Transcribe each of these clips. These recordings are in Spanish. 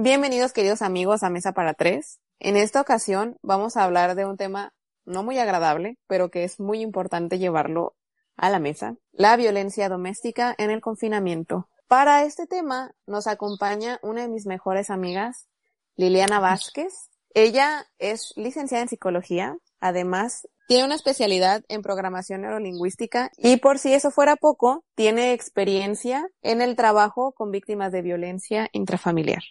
Bienvenidos queridos amigos a Mesa para Tres. En esta ocasión vamos a hablar de un tema no muy agradable, pero que es muy importante llevarlo a la mesa, la violencia doméstica en el confinamiento. Para este tema nos acompaña una de mis mejores amigas, Liliana Vázquez. Ella es licenciada en psicología, además tiene una especialidad en programación neurolingüística y por si eso fuera poco, tiene experiencia en el trabajo con víctimas de violencia intrafamiliar.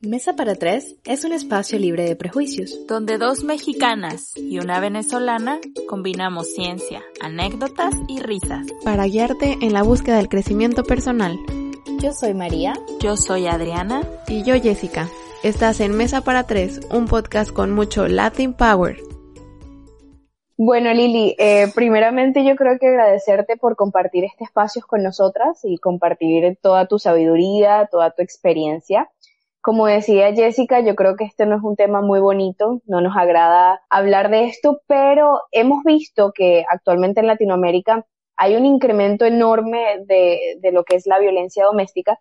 Mesa para Tres es un espacio libre de prejuicios, donde dos mexicanas y una venezolana combinamos ciencia, anécdotas y risas para guiarte en la búsqueda del crecimiento personal. Yo soy María, yo soy Adriana y yo Jessica. Estás en Mesa para Tres, un podcast con mucho Latin Power. Bueno, Lili, eh, primeramente yo creo que agradecerte por compartir este espacio con nosotras y compartir toda tu sabiduría, toda tu experiencia. Como decía Jessica, yo creo que este no es un tema muy bonito, no nos agrada hablar de esto, pero hemos visto que actualmente en Latinoamérica hay un incremento enorme de, de lo que es la violencia doméstica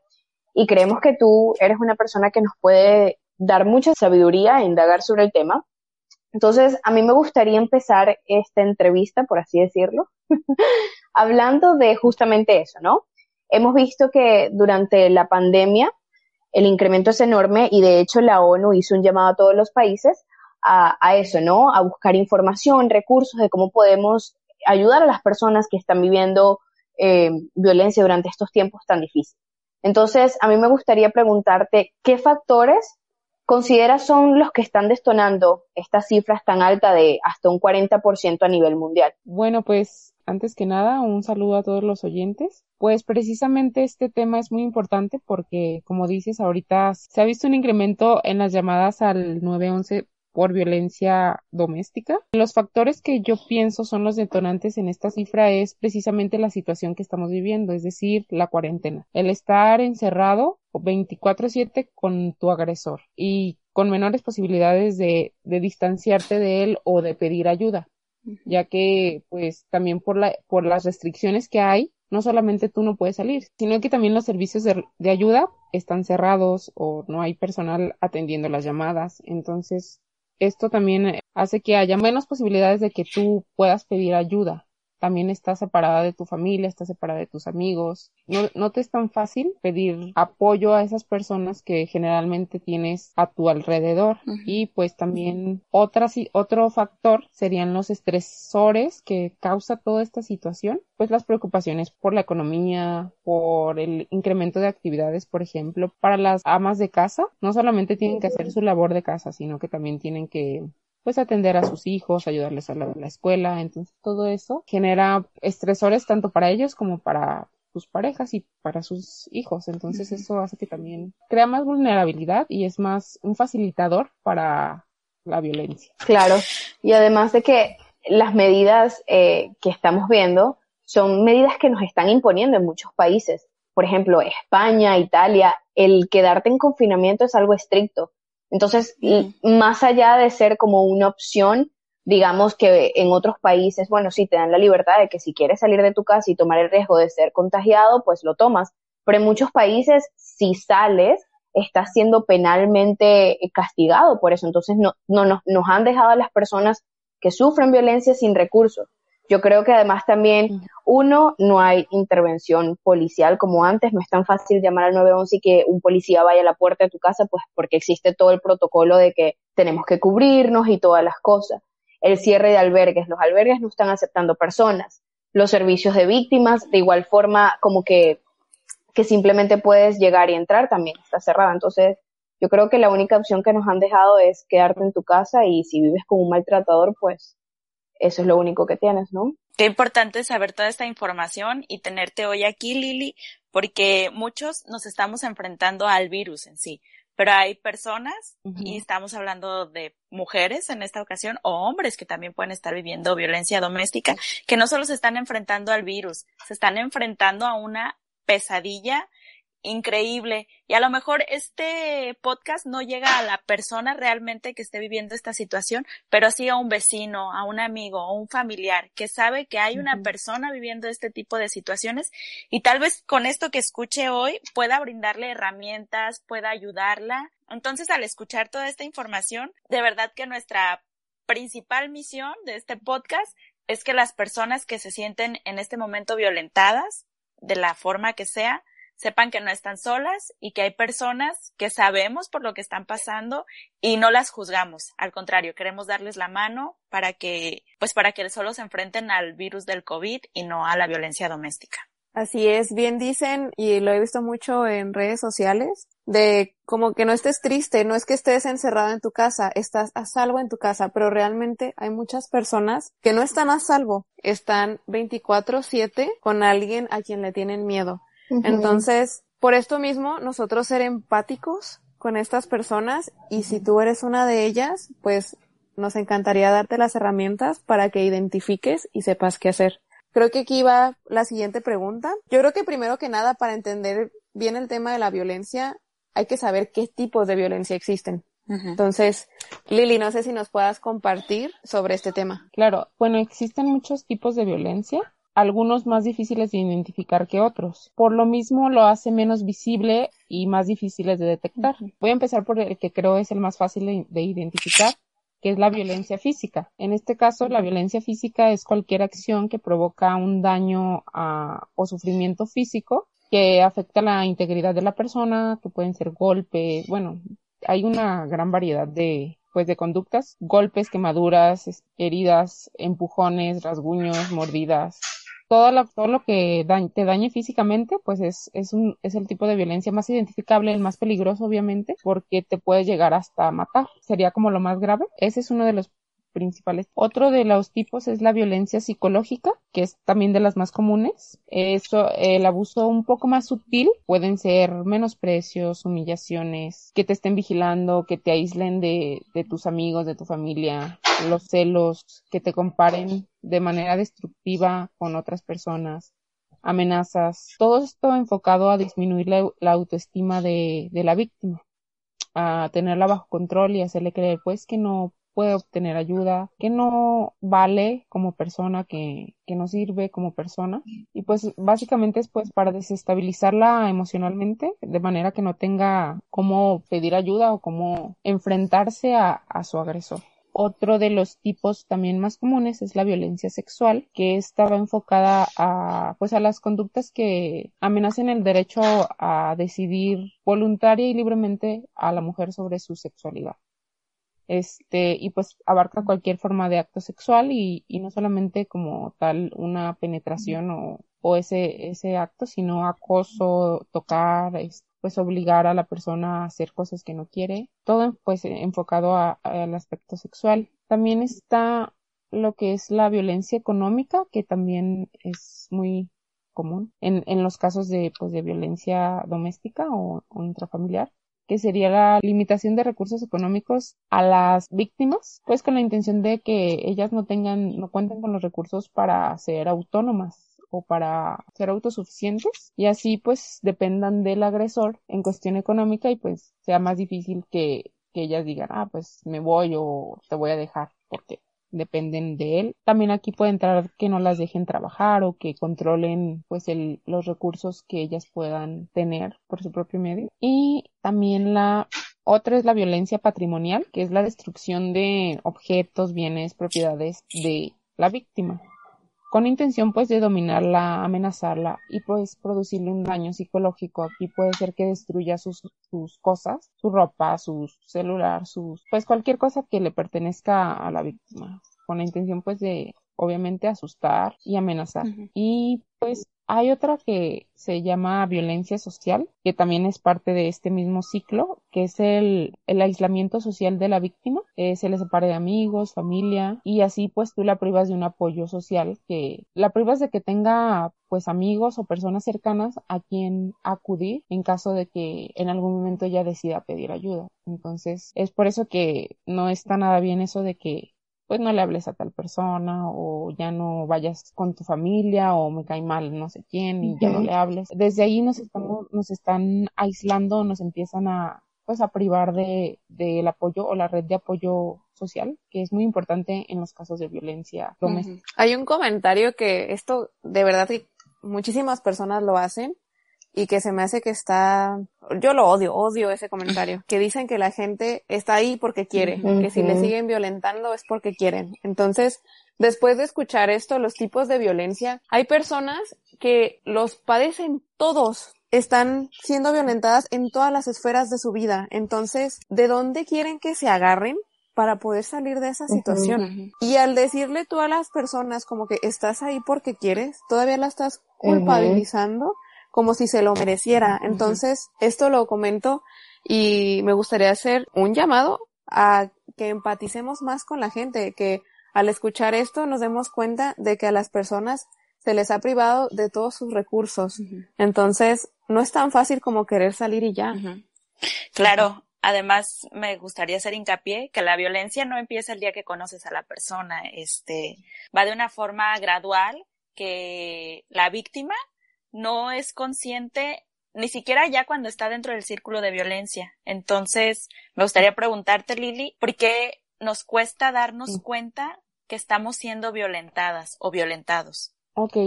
y creemos que tú eres una persona que nos puede dar mucha sabiduría e indagar sobre el tema. Entonces, a mí me gustaría empezar esta entrevista, por así decirlo, hablando de justamente eso, ¿no? Hemos visto que durante la pandemia el incremento es enorme y de hecho la ONU hizo un llamado a todos los países a, eso, ¿no? A buscar información, recursos de cómo podemos ayudar a las personas que están viviendo eh, violencia durante estos tiempos tan difíciles. Entonces, a mí me gustaría preguntarte, ¿qué factores consideras son los que están destonando estas cifras tan altas de hasta un 40% a nivel mundial? Bueno, pues antes que nada, un saludo a todos los oyentes. Pues precisamente este tema es muy importante porque, como dices, ahorita se ha visto un incremento en las llamadas al 911 por violencia doméstica. Los factores que yo pienso son los detonantes en esta cifra es precisamente la situación que estamos viviendo, es decir, la cuarentena. El estar encerrado 24/7 con tu agresor y con menores posibilidades de, de distanciarte de él o de pedir ayuda ya que pues también por la por las restricciones que hay no solamente tú no puedes salir, sino que también los servicios de, de, ayuda están cerrados o no hay personal atendiendo las llamadas. Entonces, esto también hace que haya menos posibilidades de que tú puedas pedir ayuda también estás separada de tu familia, estás separada de tus amigos. No, no te es tan fácil pedir apoyo a esas personas que generalmente tienes a tu alrededor. Y pues también otra, otro factor serían los estresores que causa toda esta situación. Pues las preocupaciones por la economía, por el incremento de actividades, por ejemplo, para las amas de casa, no solamente tienen que hacer su labor de casa, sino que también tienen que pues atender a sus hijos, ayudarles a la, la escuela, entonces todo eso genera estresores tanto para ellos como para sus parejas y para sus hijos. Entonces eso hace que también crea más vulnerabilidad y es más un facilitador para la violencia. Claro. Y además de que las medidas eh, que estamos viendo son medidas que nos están imponiendo en muchos países. Por ejemplo, España, Italia, el quedarte en confinamiento es algo estricto. Entonces, más allá de ser como una opción, digamos que en otros países, bueno, sí te dan la libertad de que si quieres salir de tu casa y tomar el riesgo de ser contagiado, pues lo tomas. Pero en muchos países, si sales, estás siendo penalmente castigado por eso. Entonces, no, no nos, nos han dejado a las personas que sufren violencia sin recursos. Yo creo que además también, uno, no hay intervención policial como antes, no es tan fácil llamar al 911 y que un policía vaya a la puerta de tu casa, pues porque existe todo el protocolo de que tenemos que cubrirnos y todas las cosas. El cierre de albergues, los albergues no están aceptando personas. Los servicios de víctimas, de igual forma, como que, que simplemente puedes llegar y entrar, también está cerrada. Entonces, yo creo que la única opción que nos han dejado es quedarte en tu casa y si vives con un maltratador, pues eso es lo único que tienes, ¿no? Qué importante saber toda esta información y tenerte hoy aquí, Lili, porque muchos nos estamos enfrentando al virus en sí, pero hay personas, y estamos hablando de mujeres en esta ocasión, o hombres que también pueden estar viviendo violencia doméstica, que no solo se están enfrentando al virus, se están enfrentando a una pesadilla increíble. Y a lo mejor este podcast no llega a la persona realmente que esté viviendo esta situación, pero sí a un vecino, a un amigo, o un familiar que sabe que hay una persona viviendo este tipo de situaciones y tal vez con esto que escuche hoy pueda brindarle herramientas, pueda ayudarla. Entonces, al escuchar toda esta información, de verdad que nuestra principal misión de este podcast es que las personas que se sienten en este momento violentadas, de la forma que sea, sepan que no están solas y que hay personas que sabemos por lo que están pasando y no las juzgamos. Al contrario, queremos darles la mano para que, pues para que solo se enfrenten al virus del COVID y no a la violencia doméstica. Así es, bien dicen, y lo he visto mucho en redes sociales, de como que no estés triste, no es que estés encerrado en tu casa, estás a salvo en tu casa, pero realmente hay muchas personas que no están a salvo, están 24/7 con alguien a quien le tienen miedo. Entonces, por esto mismo, nosotros ser empáticos con estas personas y si tú eres una de ellas, pues nos encantaría darte las herramientas para que identifiques y sepas qué hacer. Creo que aquí va la siguiente pregunta. Yo creo que primero que nada, para entender bien el tema de la violencia, hay que saber qué tipos de violencia existen. Entonces, Lili, no sé si nos puedas compartir sobre este tema. Claro, bueno, existen muchos tipos de violencia algunos más difíciles de identificar que otros. Por lo mismo lo hace menos visible y más difíciles de detectar. Voy a empezar por el que creo es el más fácil de, identificar, que es la violencia física. En este caso, la violencia física es cualquier acción que provoca un daño o sufrimiento físico que afecta la integridad de la persona, que pueden ser golpes, bueno, hay una gran variedad de, pues de conductas, golpes, quemaduras, heridas, empujones, rasguños, mordidas, todo lo, todo lo que te dañe físicamente, pues es, es, un, es el tipo de violencia más identificable, el más peligroso, obviamente, porque te puede llegar hasta matar. Sería como lo más grave. Ese es uno de los principales. Otro de los tipos es la violencia psicológica, que es también de las más comunes. Eso, el abuso un poco más sutil pueden ser menosprecios, humillaciones, que te estén vigilando, que te aíslen de, de tus amigos, de tu familia, los celos, que te comparen de manera destructiva con otras personas, amenazas, todo esto enfocado a disminuir la, la autoestima de, de, la víctima, a tenerla bajo control y hacerle creer pues que no puede obtener ayuda, que no vale como persona, que, que no sirve como persona. Y pues básicamente es pues para desestabilizarla emocionalmente, de manera que no tenga cómo pedir ayuda o cómo enfrentarse a, a su agresor. Otro de los tipos también más comunes es la violencia sexual, que estaba enfocada a, pues a las conductas que amenacen el derecho a decidir voluntaria y libremente a la mujer sobre su sexualidad este, y pues abarca cualquier forma de acto sexual y, y no solamente como tal una penetración o, o ese, ese acto, sino acoso, tocar, pues obligar a la persona a hacer cosas que no quiere, todo pues enfocado al aspecto sexual. También está lo que es la violencia económica, que también es muy común en, en los casos de, pues, de violencia doméstica o, o intrafamiliar que sería la limitación de recursos económicos a las víctimas, pues con la intención de que ellas no tengan, no cuenten con los recursos para ser autónomas o para ser autosuficientes y así pues dependan del agresor en cuestión económica y pues sea más difícil que, que ellas digan, ah, pues me voy o te voy a dejar porque dependen de él. También aquí puede entrar que no las dejen trabajar o que controlen pues el, los recursos que ellas puedan tener por su propio medio. Y también la otra es la violencia patrimonial, que es la destrucción de objetos, bienes, propiedades de la víctima con intención pues de dominarla, amenazarla y pues producirle un daño psicológico. Aquí puede ser que destruya sus, sus cosas, su ropa, su celular, sus, pues cualquier cosa que le pertenezca a la víctima, con la intención pues de obviamente asustar y amenazar. Y pues Hay otra que se llama violencia social, que también es parte de este mismo ciclo, que es el, el aislamiento social de la víctima. Eh, se le separa de amigos, familia, y así pues tú la privas de un apoyo social, que la privas de que tenga pues amigos o personas cercanas a quien acudir en caso de que en algún momento ella decida pedir ayuda. Entonces es por eso que no está nada bien eso de que pues no le hables a tal persona o ya no vayas con tu familia o me cae mal no sé quién y ya no le hables. Desde ahí nos estamos, nos están aislando, nos empiezan a pues a privar de del apoyo o la red de apoyo social, que es muy importante en los casos de violencia doméstica. Hay un comentario que esto de verdad que muchísimas personas lo hacen y que se me hace que está, yo lo odio, odio ese comentario, que dicen que la gente está ahí porque quiere, que si le siguen violentando es porque quieren. Entonces, después de escuchar esto, los tipos de violencia, hay personas que los padecen todos, están siendo violentadas en todas las esferas de su vida. Entonces, ¿de dónde quieren que se agarren? para poder salir de esa situación. Y al decirle tú a las personas como que estás ahí porque quieres, todavía la estás culpabilizando como si se lo mereciera. Entonces, esto lo comento y me gustaría hacer un llamado a que empaticemos más con la gente, que al escuchar esto nos demos cuenta de que a las personas se les ha privado de todos sus recursos. Entonces, no es tan fácil como querer salir y ya. Claro. Además, me gustaría hacer hincapié que la violencia no empieza el día que conoces a la persona. Este, va de una forma gradual que la víctima no es consciente ni siquiera ya cuando está dentro del círculo de violencia. Entonces, me gustaría preguntarte, Lili, ¿por qué nos cuesta darnos cuenta que estamos siendo violentadas o violentados? Ok.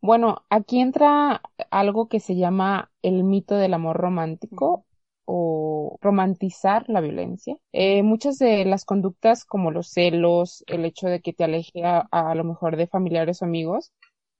Bueno, aquí entra algo que se llama el mito del amor romántico o romantizar la violencia. Eh, muchas de las conductas como los celos, el hecho de que te aleje a lo mejor de familiares o amigos,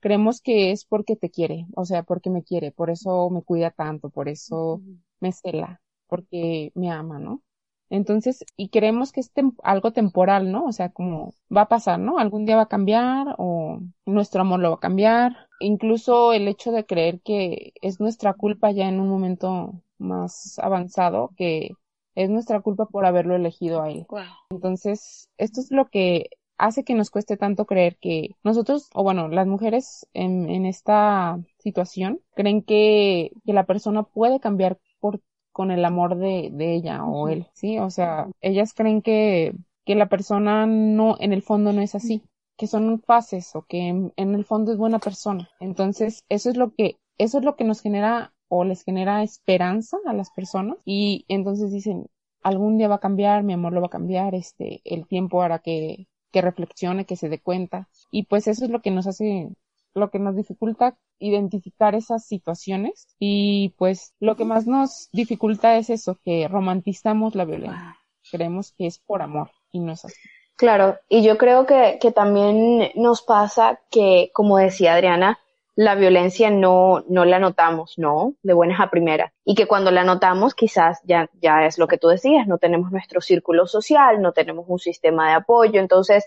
creemos que es porque te quiere, o sea, porque me quiere, por eso me cuida tanto, por eso me cela, porque me ama, ¿no? Entonces, y creemos que es algo temporal, ¿no? O sea, como va a pasar, ¿no? Algún día va a cambiar o nuestro amor lo va a cambiar. Incluso el hecho de creer que es nuestra culpa ya en un momento más avanzado, que es nuestra culpa por haberlo elegido a él. Entonces, esto es lo que hace que nos cueste tanto creer que nosotros, o bueno, las mujeres en, en esta situación, creen que, que la persona puede cambiar por, con el amor de, de ella o él, ¿sí? O sea, ellas creen que, que la persona no, en el fondo no es así, que son fases o que en, en el fondo es buena persona. Entonces, eso es lo que, eso es lo que nos genera o les genera esperanza a las personas y entonces dicen, algún día va a cambiar, mi amor lo va a cambiar, este, el tiempo hará que, que reflexione, que se dé cuenta. Y pues eso es lo que nos hace, lo que nos dificulta identificar esas situaciones y pues lo que más nos dificulta es eso, que romantizamos la violencia. Creemos que es por amor y no es así. Claro, y yo creo que, que también nos pasa que, como decía Adriana, la violencia no, no la notamos, ¿no? De buenas a primeras. Y que cuando la notamos, quizás ya, ya es lo que tú decías, no tenemos nuestro círculo social, no tenemos un sistema de apoyo, entonces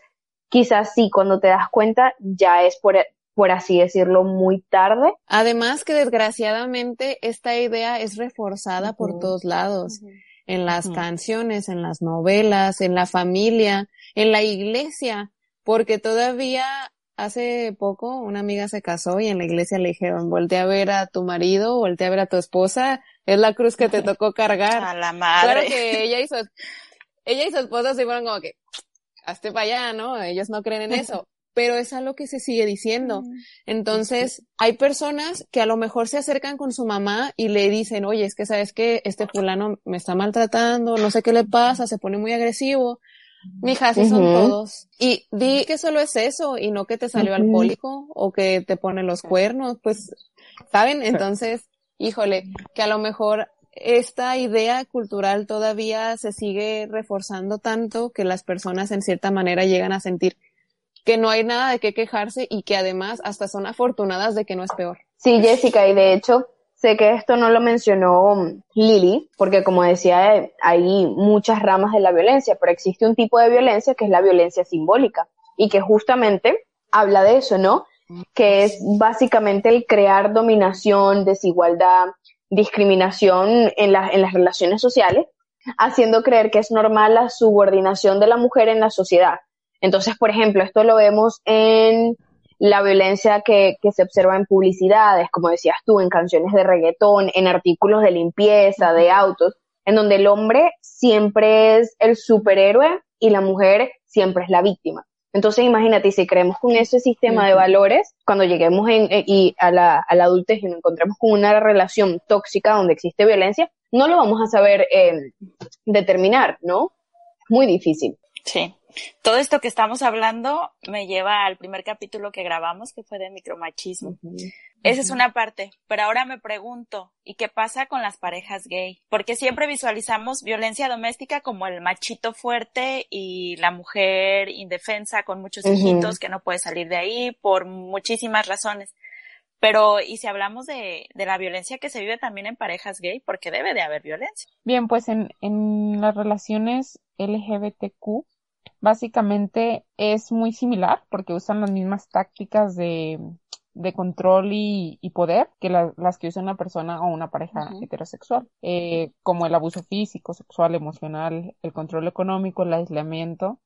quizás sí, cuando te das cuenta, ya es por, por así decirlo, muy tarde. Además que desgraciadamente esta idea es reforzada por todos lados. En las canciones, en las novelas, en la familia, en la iglesia, porque todavía hace poco una amiga se casó y en la iglesia le dijeron, voltea a ver a tu marido, voltea a ver a tu esposa, es la cruz que te tocó cargar. A la madre. Claro que ella y su, ella y su esposa se fueron como que, hazte para allá, ¿no? Ellos no creen en eso. Pero es algo que se sigue diciendo. Entonces, hay personas que a lo mejor se acercan con su mamá y le dicen, oye, es que sabes que este fulano me está maltratando, no sé qué le pasa, se pone muy agresivo. Mija, así son todos. Y di que solo es eso y no que te salió alcohólico o que te pone los cuernos, pues, ¿saben? Entonces, híjole, que a lo mejor esta idea cultural todavía se sigue reforzando tanto que las personas en cierta manera llegan a sentir que no hay nada de qué quejarse y que además hasta son afortunadas de que no es peor. Sí, Jessica, y de hecho, Sé que esto no lo mencionó Lily, porque como decía, hay muchas ramas de la violencia, pero existe un tipo de violencia que es la violencia simbólica y que justamente habla de eso, ¿no? que es básicamente el crear dominación, desigualdad, discriminación en, en las relaciones sociales, haciendo creer que es normal la subordinación de la mujer en la sociedad. Entonces, por ejemplo, esto lo vemos en la violencia que, que, se observa en publicidades, como decías tú, en canciones de reggaetón, en artículos de limpieza, de autos, en donde el hombre siempre es el superhéroe y la mujer siempre es la víctima. Entonces, imagínate, si creemos con ese sistema de valores, cuando lleguemos en, eh, y a, la, a la adultez y nos encontremos con una relación tóxica donde existe violencia, no lo vamos a saber eh, determinar, ¿no? Muy difícil. Sí. Todo esto que estamos hablando me lleva al primer capítulo que grabamos, que fue de micromachismo. Esa es una parte, pero ahora me pregunto, ¿y qué pasa con las parejas gay? Porque siempre visualizamos violencia doméstica como el machito fuerte y la mujer indefensa con muchos hijitos que no puede salir de ahí por muchísimas razones. Pero, ¿y si hablamos de, de la violencia que se vive también en parejas gay? Porque debe de haber violencia. Bien, pues en, en las relaciones LGBTQ, básicamente es muy similar porque usan las mismas tácticas de, de control y, y poder que las que usa una persona o una pareja heterosexual, eh, como el abuso físico, sexual, emocional, el control económico, el aislamiento,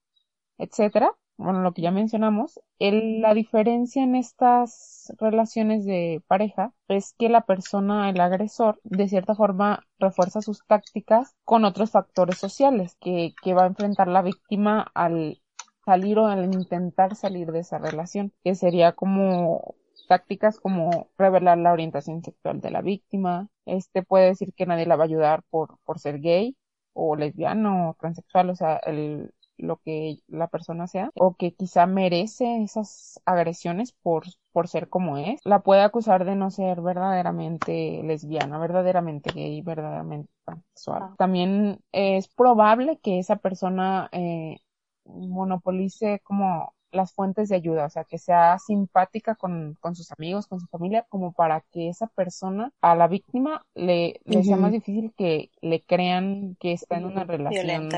etcétera bueno, lo que ya mencionamos, el, la diferencia en estas relaciones de pareja es que la persona, el agresor, de cierta forma refuerza sus tácticas con otros factores sociales que, que va a enfrentar la víctima al salir o al intentar salir de esa relación, que sería como tácticas como revelar la orientación sexual de la víctima, este puede decir que nadie la va a ayudar por, por ser gay o lesbiano o transexual, o sea, el, lo que la persona sea o que quizá merece esas agresiones por, por ser como es, la puede acusar de no ser verdaderamente lesbiana, verdaderamente gay, verdaderamente sexual. Ah. También es probable que esa persona eh, monopolice como las fuentes de ayuda, o sea, que sea simpática con, con, sus amigos, con su familia, como para que esa persona, a la víctima, le, le sea más difícil que le crean que está en una relación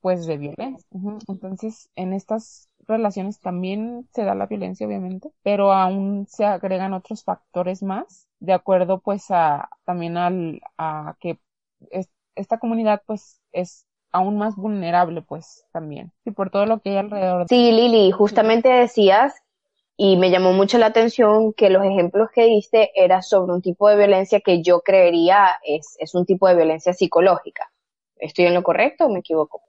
pues de violencia. Entonces, en estas relaciones también se da la violencia, obviamente, pero aún se agregan otros factores más, de acuerdo pues a también al, a que esta comunidad pues es aún más vulnerable pues también, y por todo lo que hay alrededor. Sí, Lili, justamente decías y me llamó mucho la atención que los ejemplos que diste era sobre un tipo de violencia que yo creería es, es un tipo de violencia psicológica. ¿Estoy en lo correcto o me equivoco?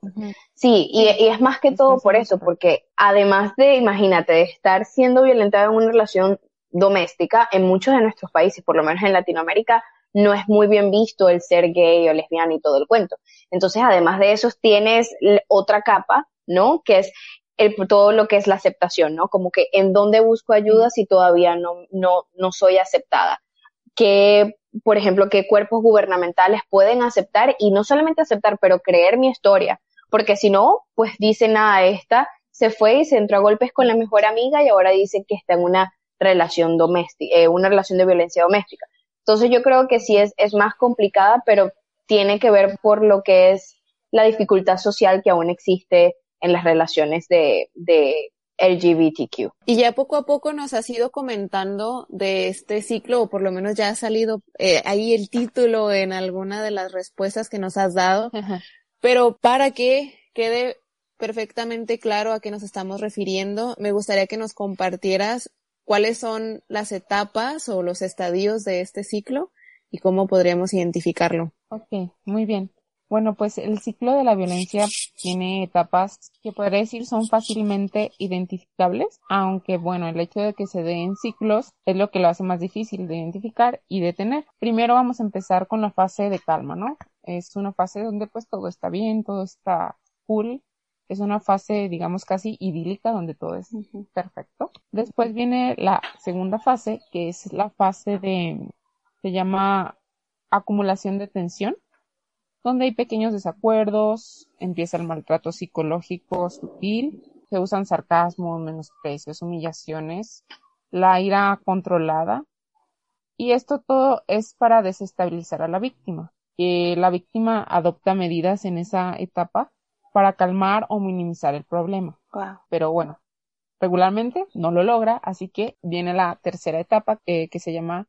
Sí, y, es más que todo por eso, porque además de, imagínate, de estar siendo violentada en una relación doméstica, en muchos de nuestros países, por lo menos en Latinoamérica, no es muy bien visto el ser gay o lesbiana y todo el cuento. Entonces, además de eso, tienes otra capa, ¿no? Que es el, todo lo que es la aceptación, ¿no? Como que en dónde busco ayuda si todavía no, no, no soy aceptada. Que por ejemplo, qué cuerpos gubernamentales pueden aceptar y no solamente aceptar, pero creer mi historia, porque si no, pues dicen, nada, esta se fue y se entró a golpes con la mejor amiga y ahora dicen que está en una relación doméstica, eh, una relación de violencia doméstica. Entonces yo creo que sí es, es más complicada, pero tiene que ver por lo que es la dificultad social que aún existe en las relaciones de, de LGBTQ. Y ya poco a poco nos has ido comentando de este ciclo, o por lo menos ya ha salido eh, ahí el título en alguna de las respuestas que nos has dado, pero para que quede perfectamente claro a qué nos estamos refiriendo, me gustaría que nos compartieras cuáles son las etapas o los estadios de este ciclo y cómo podríamos identificarlo. Ok, muy bien. Bueno, pues el ciclo de la violencia tiene etapas que podría decir son fácilmente identificables, aunque bueno, el hecho de que se den ciclos es lo que lo hace más difícil de identificar y detener. Primero vamos a empezar con la fase de calma, ¿no? Es una fase donde pues todo está bien, todo está cool, es una fase, digamos, casi idílica donde todo es perfecto. Después viene la segunda fase, que es la fase de, se llama acumulación de tensión donde hay pequeños desacuerdos, empieza el maltrato psicológico sutil, se usan sarcasmos, menosprecios, humillaciones, la ira controlada, y esto todo es para desestabilizar a la víctima. Que la víctima adopta medidas en esa etapa para calmar o minimizar el problema. Pero bueno, regularmente no lo logra, así que viene la tercera etapa que se llama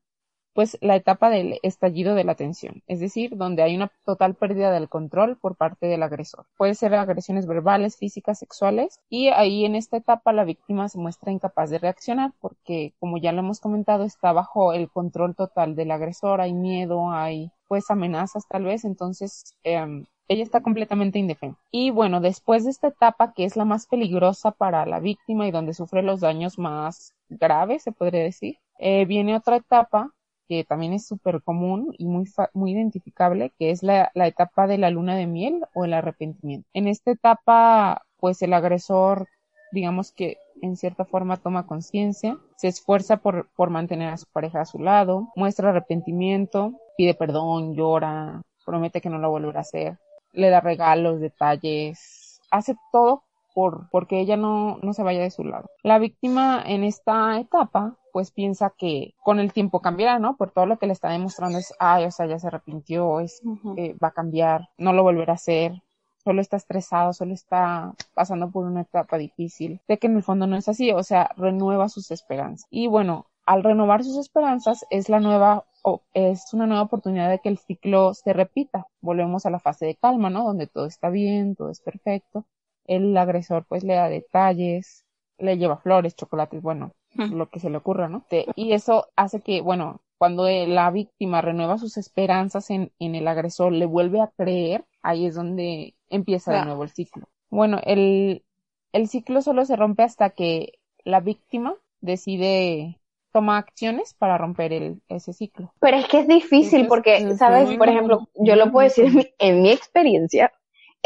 pues la etapa del estallido de la tensión, es decir, donde hay una total pérdida del control por parte del agresor. Puede ser agresiones verbales, físicas, sexuales, y ahí en esta etapa la víctima se muestra incapaz de reaccionar porque, como ya lo hemos comentado, está bajo el control total del agresor, hay miedo, hay pues amenazas tal vez, entonces em, ella está completamente indefensa. Y bueno, después de esta etapa que es la más peligrosa para la víctima y donde sufre los daños más graves, se podría decir, eh, viene otra etapa que también es súper común y muy, muy identificable, que es la, la etapa de la luna de miel o el arrepentimiento. En esta etapa, pues el agresor, digamos que en cierta forma toma conciencia, se esfuerza por, por mantener a su pareja a su lado, muestra arrepentimiento, pide perdón, llora, promete que no lo volverá a hacer, le da regalos, detalles, hace todo por, porque ella no, no se vaya de su lado. La víctima en esta etapa pues piensa que con el tiempo cambiará, ¿no? Por todo lo que le está demostrando es, ay, o sea, ya se arrepintió, es, eh, va a cambiar, no lo volverá a hacer, solo está estresado, solo está pasando por una etapa difícil, de que en el fondo no es así, o sea, renueva sus esperanzas. Y bueno, al renovar sus esperanzas es la nueva o es una nueva oportunidad de que el ciclo se repita. Volvemos a la fase de calma, ¿no? Donde todo está bien, todo es perfecto. El agresor pues le da detalles, le lleva flores, chocolates, bueno, lo que se le ocurra, ¿no? y eso hace que, bueno, cuando la víctima renueva sus esperanzas en, en el agresor, le vuelve a creer, ahí es donde empieza de nuevo el ciclo. Bueno, el, el ciclo solo se rompe hasta que la víctima decide toma acciones para romper el, ese ciclo. Pero es que es difícil porque, ¿sabes? Por ejemplo, yo lo puedo decir en mi experiencia,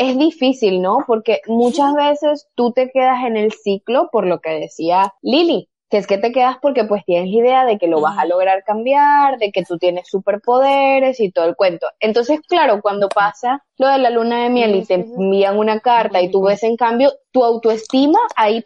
es difícil, ¿no? Porque muchas veces tú te quedas en el ciclo por lo que decía Lili que es que te quedas porque pues tienes la idea de que lo vas a lograr cambiar, de que tú tienes superpoderes y todo el cuento. Entonces, claro, cuando pasa lo de la luna de miel y te envían una carta y tú ves en cambio tu autoestima, ahí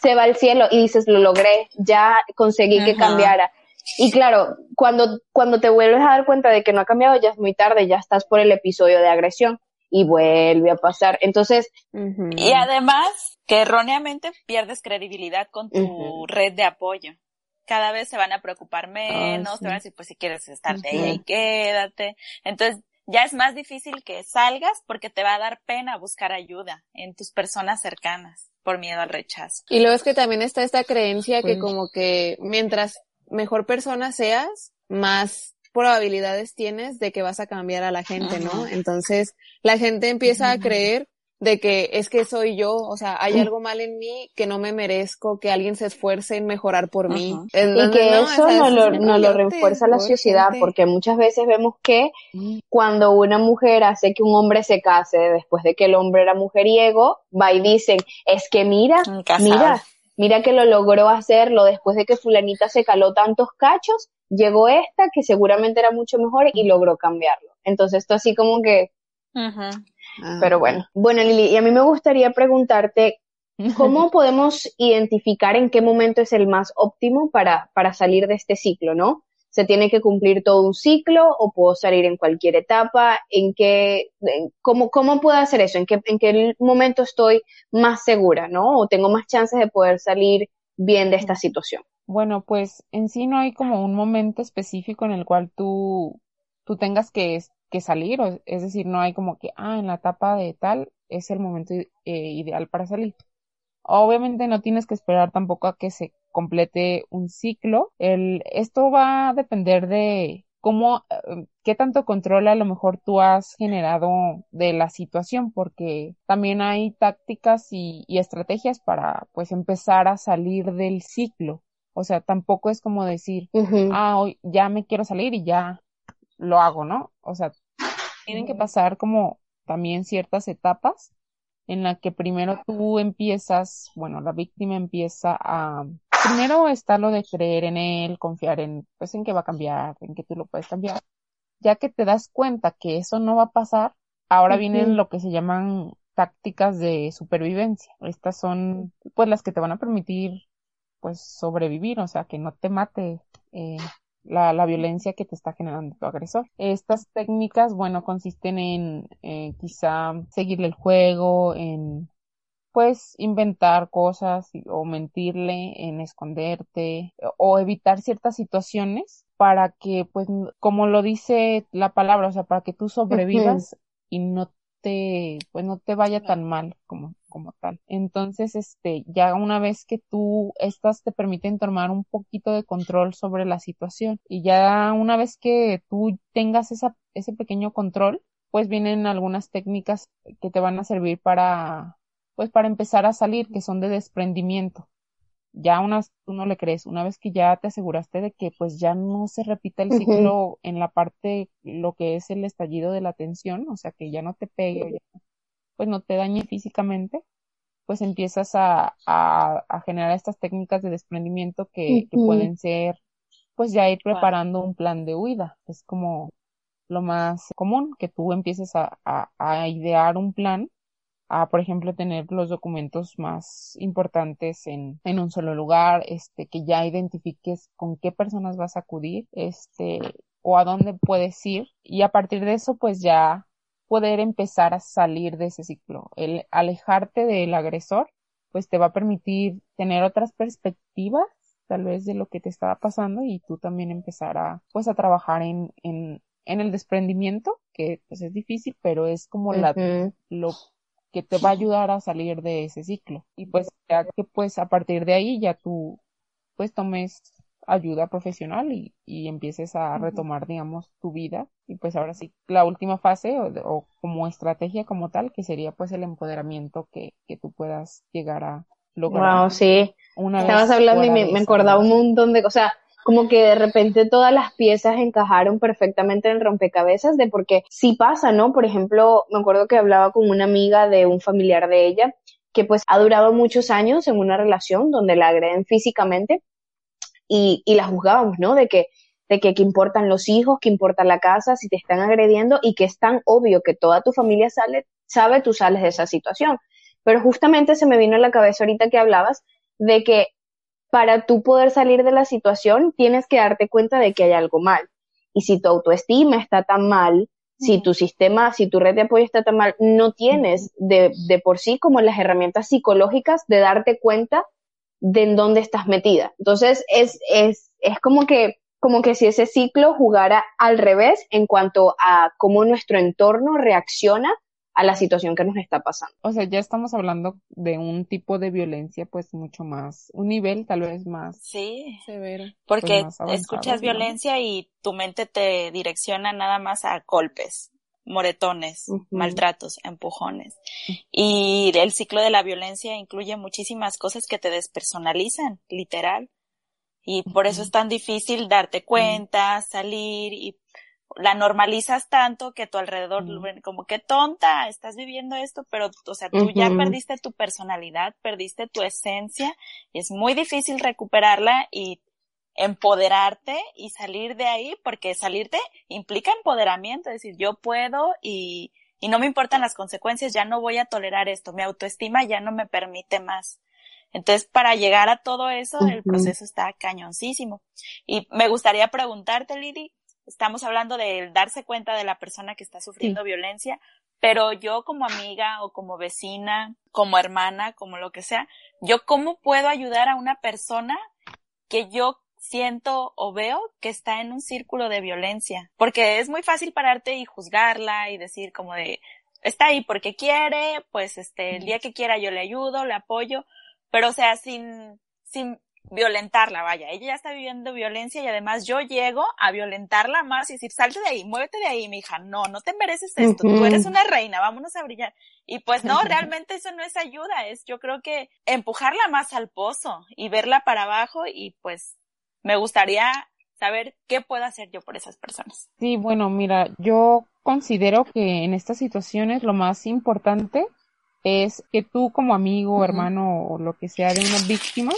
se va al cielo y dices, lo logré, ya conseguí que cambiara. Y claro, cuando, cuando te vuelves a dar cuenta de que no ha cambiado, ya es muy tarde, ya estás por el episodio de agresión y vuelve a pasar. Entonces, y además que erróneamente pierdes credibilidad con tu red de apoyo. Cada vez se van a preocupar menos, te van a decir, pues si quieres estar de ahí, quédate. Entonces, ya es más difícil que salgas porque te va a dar pena buscar ayuda en tus personas cercanas por miedo al rechazo. Y luego es que también está esta creencia que como que mientras mejor persona seas, más probabilidades tienes de que vas a cambiar a la gente, ¿no? Entonces, la gente empieza a creer de que es que soy yo, o sea, hay algo mal en mí que no me merezco, que alguien se esfuerce en mejorar por mí. y que eso no, lo, no lo refuerza la sociedad, porque muchas veces vemos que cuando una mujer hace que un hombre se case después de que el hombre era mujeriego, va y dicen, es que mira, mira, mira que lo logró hacerlo después de que fulanita se caló tantos cachos, llegó esta que seguramente era mucho mejor y logró cambiarlo. Entonces esto así como que... Pero bueno. Bueno, Lili, y a mí me gustaría preguntarte, ¿cómo podemos identificar en qué momento es el más óptimo para, para salir de este ciclo, no? ¿Se tiene que cumplir todo un ciclo o puedo salir en cualquier etapa? ¿En qué, cómo, cómo puedo hacer eso? ¿En qué, ¿En qué momento estoy más segura, no? ¿O tengo más chances de poder salir bien de esta situación? Bueno, pues en sí no hay como un momento específico en el cual tú, tú tengas que, que salir, es decir, no hay como que, ah, en la etapa de tal es el momento eh, ideal para salir. Obviamente no tienes que esperar tampoco a que se complete un ciclo. El, esto va a depender de cómo, eh, qué tanto control a lo mejor tú has generado de la situación, porque también hay tácticas y, y estrategias para pues empezar a salir del ciclo. O sea, tampoco es como decir, ah, hoy ya me quiero salir y ya lo hago, ¿no? O sea, tienen que pasar como también ciertas etapas en la que primero tú empiezas, bueno, la víctima empieza a, primero está lo de creer en él, confiar en, pues en que va a cambiar, en que tú lo puedes cambiar. Ya que te das cuenta que eso no va a pasar, ahora vienen lo que se llaman tácticas de supervivencia. Estas son, pues, las que te van a permitir pues sobrevivir, o sea, que no te mate eh, la, la, violencia que te está generando tu agresor. Estas técnicas, bueno, consisten en eh, quizá seguirle el juego, en pues inventar cosas o mentirle en esconderte o evitar ciertas situaciones para que pues como lo dice la palabra, o sea, para que tú sobrevivas y no te pues no te vaya tan mal como como tal. Entonces, este, ya una vez que tú estas te permiten tomar un poquito de control sobre la situación y ya una vez que tú tengas esa ese pequeño control, pues vienen algunas técnicas que te van a servir para pues para empezar a salir, que son de desprendimiento. Ya unas, tú no le crees, una vez que ya te aseguraste de que pues ya no se repita el ciclo en la parte, lo que es el estallido de la tensión, o sea, que ya no te pegue, pues no te dañe físicamente, pues empiezas a, a, generar estas técnicas de desprendimiento que, que pueden ser, pues ya ir preparando un plan de huida. Es como lo más común, que tú empieces a, a, a idear un plan a, por ejemplo, tener los documentos más importantes en, en un solo lugar, este, que ya identifiques con qué personas vas a acudir, este, o a dónde puedes ir, y a partir de eso, pues ya poder empezar a salir de ese ciclo. El alejarte del agresor, pues te va a permitir tener otras perspectivas tal vez de lo que te estaba pasando y tú también empezar a pues a trabajar en, en, en el desprendimiento que pues es difícil pero es como la lo que te va a ayudar a salir de ese ciclo. Y pues ya que pues a partir de ahí ya tú pues tomes ayuda profesional y, y empieces a retomar, digamos, tu vida. Y pues ahora sí, la última fase o, como estrategia como tal, que sería pues el empoderamiento que, que tú puedas llegar a lograr. Wow, sí. Una Estabas hablando y me, me acordaba un montón de cosas como que de repente todas las piezas encajaron perfectamente en el rompecabezas de porque sí pasa, ¿no? Por ejemplo, me acuerdo que hablaba con una amiga de un familiar de ella que pues ha durado muchos años en una relación donde la agreden físicamente y, y la juzgábamos, ¿no? De que de que, que importan los hijos, que importa la casa, si te están agrediendo y que es tan obvio que toda tu familia sale, sabe, tú sales de esa situación. Pero justamente se me vino a la cabeza ahorita que hablabas de que para tú poder salir de la situación, tienes que darte cuenta de que hay algo mal. Y si tu autoestima está tan mal, si tu sistema, si tu red de apoyo está tan mal, no tienes de, de por sí como las herramientas psicológicas de darte cuenta de en dónde estás metida. Entonces, es, es, es como que, como que si ese ciclo jugara al revés en cuanto a cómo nuestro entorno reacciona a la situación que nos está pasando. O sea, ya estamos hablando de un tipo de violencia pues mucho más, un nivel tal vez más sí, severo. Porque pues, escuchas violencia y tu mente te direcciona nada más a golpes, moretones, maltratos, empujones. Y el ciclo de la violencia incluye muchísimas cosas que te despersonalizan, literal. Y por eso es tan difícil darte cuenta, salir y la normalizas tanto que tu alrededor como que tonta, estás viviendo esto, pero o sea, tú ya perdiste tu personalidad, perdiste tu esencia y es muy difícil recuperarla y empoderarte y salir de ahí porque salirte implica empoderamiento, es decir, yo puedo y, y no me importan las consecuencias, ya no voy a tolerar esto, mi autoestima ya no me permite más. Entonces, para llegar a todo eso, el proceso está cañoncísimo. Y me gustaría preguntarte, Lidi, estamos hablando de darse cuenta de la persona que está sufriendo violencia, pero yo como amiga o como vecina, como hermana, como lo que sea, yo cómo puedo ayudar a una persona que yo siento o veo que está en un círculo de violencia, porque es muy fácil pararte y juzgarla y decir como de está ahí porque quiere, pues este el día que quiera yo le ayudo, le apoyo, pero o sea, sin sin violentarla, vaya, ella ya está viviendo violencia y además yo llego a violentarla más y decir, salte de ahí, muévete de ahí, mi hija, no, no te mereces esto, tú eres una reina, vámonos a brillar. Y pues no, realmente eso no es ayuda, es yo creo que empujarla más al pozo y verla para abajo y pues me gustaría saber qué puedo hacer yo por esas personas. Sí, bueno, mira, yo considero que en estas situaciones lo más importante es que tú como amigo, hermano o lo que sea de una víctima,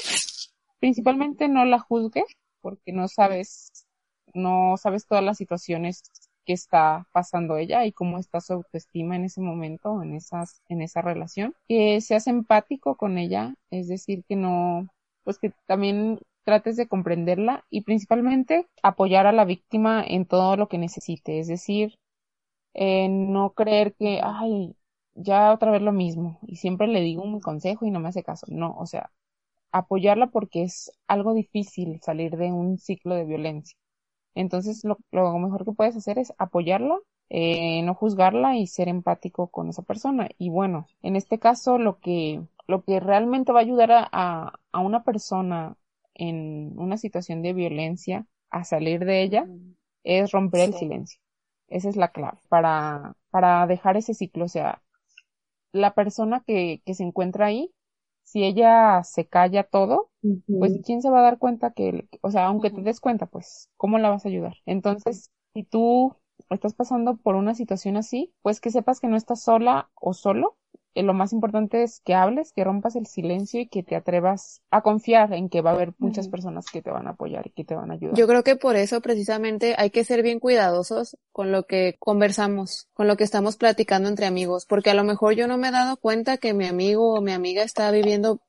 principalmente no la juzgues porque no sabes, no sabes todas las situaciones que está pasando ella y cómo está su autoestima en ese momento, en esas, en esa relación. Que seas empático con ella, es decir, que no, pues que también trates de comprenderla y principalmente apoyar a la víctima en todo lo que necesite, es decir, no creer que, ay, ya otra vez lo mismo y siempre le digo un consejo y no me hace caso. No, o sea, apoyarla porque es algo difícil salir de un ciclo de violencia. Entonces, lo, lo mejor que puedes hacer es apoyarla, eh, no juzgarla y ser empático con esa persona. Y bueno, en este caso, lo que, lo que realmente va a ayudar a, a una persona en una situación de violencia a salir de ella es romper el silencio. Esa es la clave para, para dejar ese ciclo. O sea, la persona que, que se encuentra ahí, si ella se calla todo, pues quién se va a dar cuenta que, o sea, aunque te des cuenta, pues, ¿cómo la vas a ayudar? Entonces, si tú estás pasando por una situación así, pues que sepas que no estás sola o solo, eh, lo más importante es que hables, que rompas el silencio y que te atrevas a confiar en que va a haber muchas personas que te van a apoyar y que te van a ayudar. Yo creo que por eso precisamente hay que ser bien cuidadosos con lo que conversamos, con lo que estamos platicando entre amigos, porque a lo mejor yo no me he dado cuenta que mi amigo o mi amiga está viviendo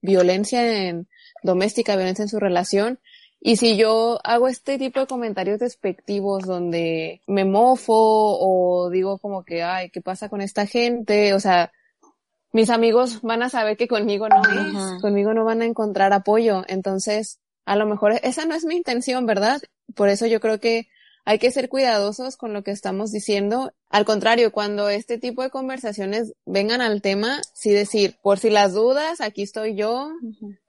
violencia en doméstica, violencia en su relación, y si yo hago este tipo de comentarios despectivos donde me mofo o digo como que, ay, ¿qué pasa con esta gente? O sea, mis amigos van a saber que conmigo no es, conmigo no van a encontrar apoyo. Entonces, a lo mejor esa no es mi intención, ¿verdad? Por eso yo creo que hay que ser cuidadosos con lo que estamos diciendo. Al contrario, cuando este tipo de conversaciones vengan al tema, sí decir, por si las dudas, aquí estoy yo,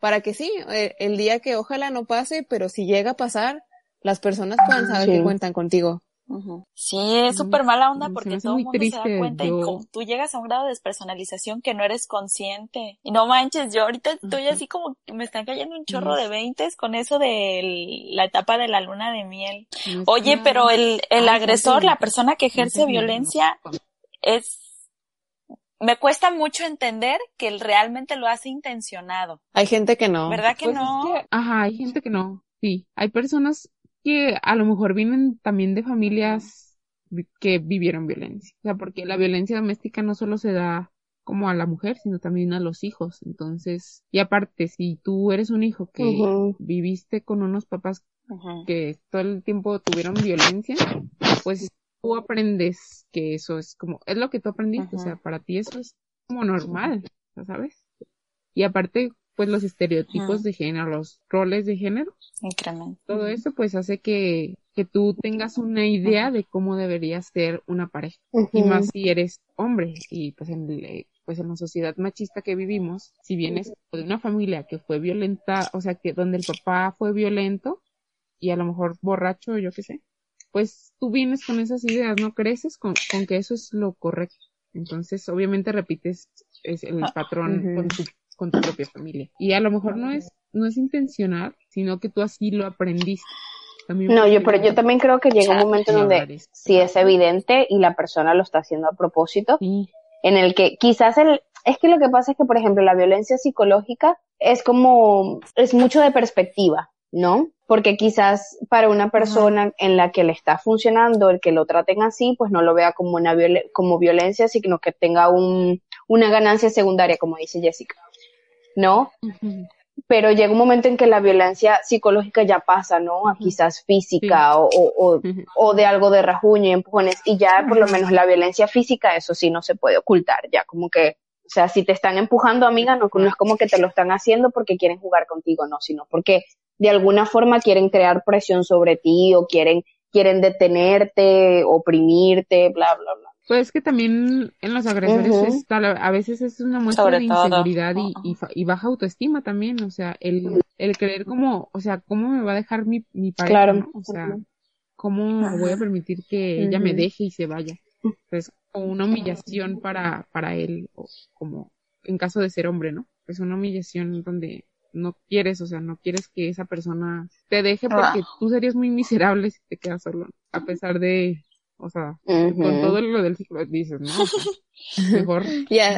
para que sí, eh, el, día que ojalá no pase, pero si llega a pasar, las personas puedan saber que cuentan contigo. Sí, es súper mala onda porque todo el mundo se da cuenta y tú llegas a un grado de despersonalización que no eres consciente. Y no manches, yo ahorita estoy así como que me están cayendo un chorro de veintes con eso de la etapa de la luna de miel. Oye, pero el, el agresor, la persona que ejerce violencia, es me cuesta mucho entender que él realmente lo hace intencionado. Hay gente que no. ¿Verdad que Pues no? es que, ajá, hay gente que no. Sí, hay personas que a lo mejor vienen también de familias que vivieron violencia. O sea, porque la violencia doméstica no solo se da como a la mujer, sino también a los hijos. Entonces, y aparte, si tú eres un hijo que viviste con unos papás que todo el tiempo tuvieron violencia, pues tú aprendes que eso es como, es lo que tú aprendiste, o sea, para ti eso es como normal, ¿sabes? Y aparte, pues los estereotipos de género, los roles de género, Incremento. todo eso pues hace que, que tú tengas una idea de cómo debería ser una pareja. Y más si eres hombre y pues en, eh, pues en la sociedad machista que vivimos, si vienes de una familia que fue violenta, o sea, que donde el papá fue violento y a lo mejor borracho, yo qué sé, pues tú vienes con esas ideas, no creces con, con que eso es lo correcto. Entonces, obviamente repites es el Ah, patrón ujú. con tu con tu propia familia. Y a lo mejor no es no es intencional, sino que tú así lo aprendiste. También No, yo, pero yo también creo que llega un momento en donde sí es evidente y la persona lo está haciendo a propósito, Sí, en el que quizás el, es que lo que pasa es que, por ejemplo, la violencia psicológica es como, es mucho de perspectiva, ¿no? Porque quizás para una persona en la que le está funcionando el que lo traten así, pues no lo vea como una violen- como violencia, sino que tenga un, una ganancia secundaria, como dice Jessica, ¿no? Pero llega un momento en que la violencia psicológica ya pasa, ¿no? A quizás física o, o, o de algo de rajuño y empujones, y ya por lo menos la violencia física, eso sí no se puede ocultar, ya como que, o sea, si te están empujando, amiga, no, no es como que te lo están haciendo porque quieren jugar contigo, no, sino porque de alguna forma quieren crear presión sobre ti o quieren, quieren detenerte, oprimirte, bla, bla, bla. Pues que también en los agresores es tal- a veces es una muestra Sobre de inseguridad y, y, fa- y baja autoestima también, o sea, el, el creer como, o sea, ¿cómo me va a dejar mi, mi pareja? Claro. no? O sea, ¿cómo voy a permitir que ella me deje y se vaya? Es como una humillación para, para él, o como en caso de ser hombre, ¿no? Es una humillación donde no quieres, o sea, no quieres que esa persona te deje porque tú serías muy miserable si te quedas solo, a pesar de, o sea, con todo lo del ciclo dices, no, o sea, mejor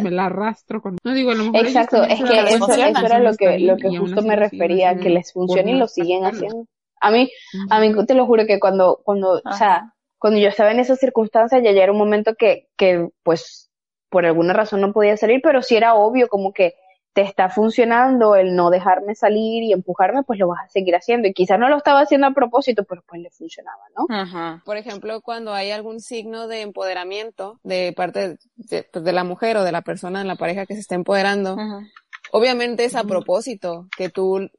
me la arrastro con, no digo, a lo mejor Exacto, es que eso, eso era lo que, lo que justo me refería, que les funciona y lo siguen haciendo. A mí, a mí te lo juro que cuando, cuando, o sea, Ajá. cuando yo estaba en esas circunstancias ya, ya era un momento que, que, pues, por alguna razón no podía salir, pero sí era obvio como que te está funcionando el no dejarme salir y empujarme, pues lo vas a seguir haciendo. Y quizás no lo estaba haciendo a propósito, pero pues le funcionaba, ¿no? Por ejemplo, cuando hay algún signo de empoderamiento de parte de, pues, de, la mujer o de la persona en la pareja que se está empoderando, obviamente es a propósito que tú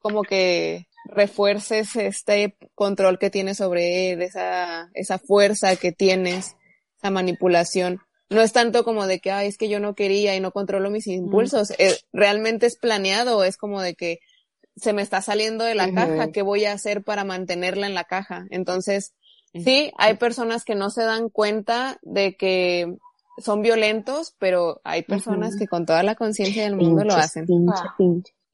como que refuerces este control que tienes sobre él, esa, esa fuerza que tienes, esa manipulación no es tanto como de que, ay, es que yo no quería y no controlo mis impulsos. Eh, realmente es planeado, es como de que se me está saliendo de la caja, ¿qué voy a hacer para mantenerla en la caja? Entonces, sí, hay personas que no se dan cuenta de que son violentos, pero hay personas que con toda la conciencia del mundo lo hacen. Ah.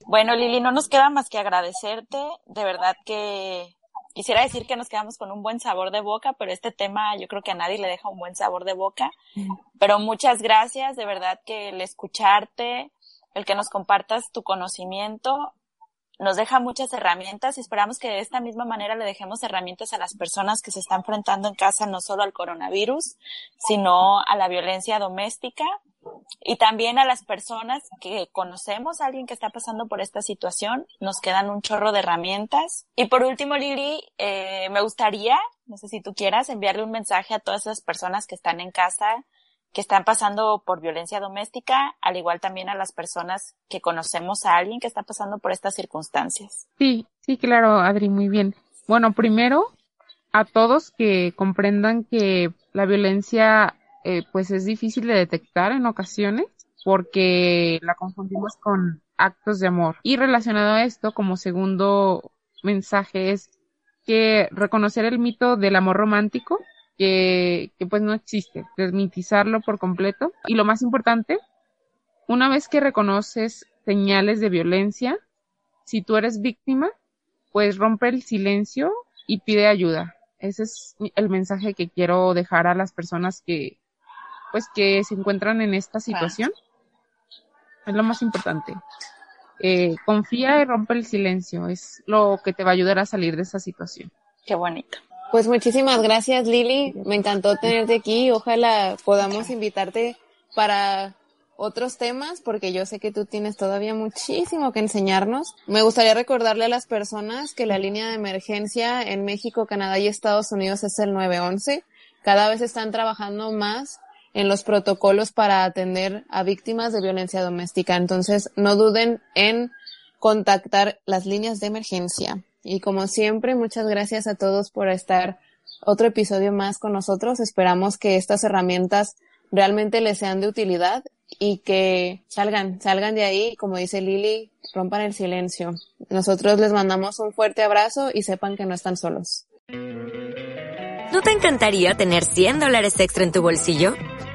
Bueno, Lili, no nos queda más que agradecerte. De verdad que quisiera decir que nos quedamos con un buen sabor de boca, pero este tema yo creo que a nadie le deja un buen sabor de boca. Pero muchas gracias, de verdad que el escucharte, el que nos compartas tu conocimiento, nos deja muchas herramientas y esperamos que de esta misma manera le dejemos herramientas a las personas que se están enfrentando en casa no solo al coronavirus, sino a la violencia doméstica y también a las personas que conocemos a alguien que está pasando por esta situación, nos quedan un chorro de herramientas. Y por último, Lili, eh, me gustaría, no sé si tú quieras, enviarle un mensaje a todas esas personas que están en casa, que están pasando por violencia doméstica, al igual también a las personas que conocemos a alguien que está pasando por estas circunstancias. Sí, sí, claro, Adri, muy bien. Bueno, primero, a todos que comprendan que la violencia eh, pues es difícil de detectar en ocasiones porque la confundimos con actos de amor. Y relacionado a esto, como segundo mensaje es que reconocer el mito del amor romántico, que, que pues no existe, desmitizarlo por completo. Y lo más importante, una vez que reconoces señales de violencia, si tú eres víctima, pues rompe el silencio y pide ayuda. Ese es el mensaje que quiero dejar a las personas que, pues que se encuentran en esta situación. Es lo más importante. Eh, confía y rompe el silencio. Es lo que te va a ayudar a salir de esa situación. Qué bonito. Pues muchísimas gracias, Lili. Me encantó tenerte aquí. Ojalá podamos invitarte para otros temas, porque yo sé que tú tienes todavía muchísimo que enseñarnos. Me gustaría recordarle a las personas que la línea de emergencia en México, Canadá y Estados Unidos es el 911. Cada vez están trabajando más en los protocolos para atender a víctimas de violencia doméstica. Entonces, no duden en contactar las líneas de emergencia. Y como siempre, muchas gracias a todos por estar otro episodio más con nosotros. Esperamos que estas herramientas realmente les sean de utilidad y que salgan, salgan de ahí, como dice Lili, rompan el silencio. Nosotros les mandamos un fuerte abrazo y sepan que no están solos. ¿No te encantaría tener 100 dólares extra en tu bolsillo?